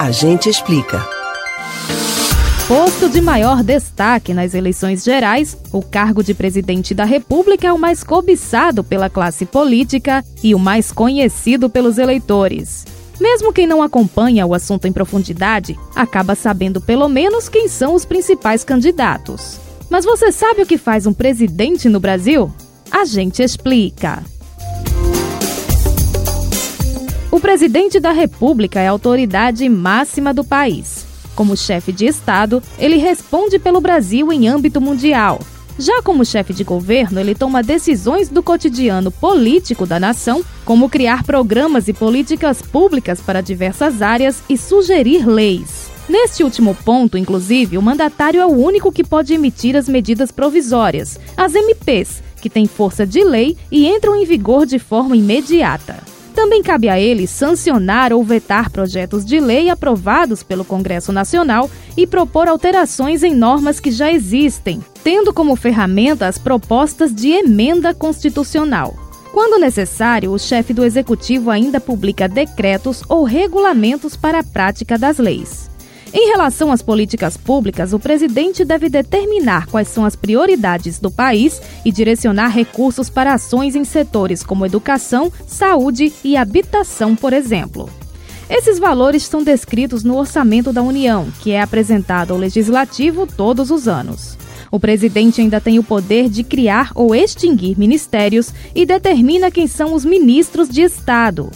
A gente explica. Posto de maior destaque nas eleições gerais, o cargo de presidente da República é o mais cobiçado pela classe política e o mais conhecido pelos eleitores. Mesmo quem não acompanha o assunto em profundidade, acaba sabendo pelo menos quem são os principais candidatos. Mas você sabe o que faz um presidente no Brasil? A gente explica. Presidente da República é a autoridade máxima do país. Como chefe de Estado, ele responde pelo Brasil em âmbito mundial. Já como chefe de governo, ele toma decisões do cotidiano político da nação, como criar programas e políticas públicas para diversas áreas e sugerir leis. Neste último ponto, inclusive, o mandatário é o único que pode emitir as medidas provisórias, as MPs, que têm força de lei e entram em vigor de forma imediata. Também cabe a ele sancionar ou vetar projetos de lei aprovados pelo Congresso Nacional e propor alterações em normas que já existem, tendo como ferramenta as propostas de emenda constitucional. Quando necessário, o chefe do executivo ainda publica decretos ou regulamentos para a prática das leis. Em relação às políticas públicas, o presidente deve determinar quais são as prioridades do país e direcionar recursos para ações em setores como educação, saúde e habitação, por exemplo. Esses valores são descritos no Orçamento da União, que é apresentado ao Legislativo todos os anos. O presidente ainda tem o poder de criar ou extinguir ministérios e determina quem são os ministros de Estado.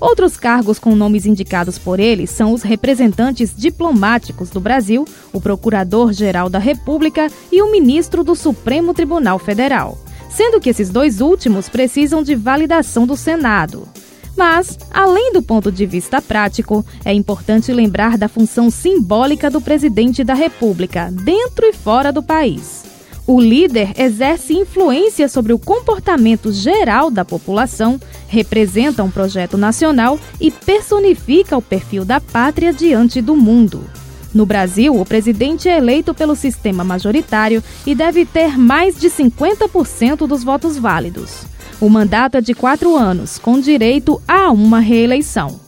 Outros cargos com nomes indicados por ele são os representantes diplomáticos do Brasil, o Procurador-Geral da República e o Ministro do Supremo Tribunal Federal, sendo que esses dois últimos precisam de validação do Senado. Mas, além do ponto de vista prático, é importante lembrar da função simbólica do presidente da República, dentro e fora do país. O líder exerce influência sobre o comportamento geral da população, representa um projeto nacional e personifica o perfil da pátria diante do mundo. No Brasil, o presidente é eleito pelo sistema majoritário e deve ter mais de 50% dos votos válidos. O mandato é de quatro anos, com direito a uma reeleição.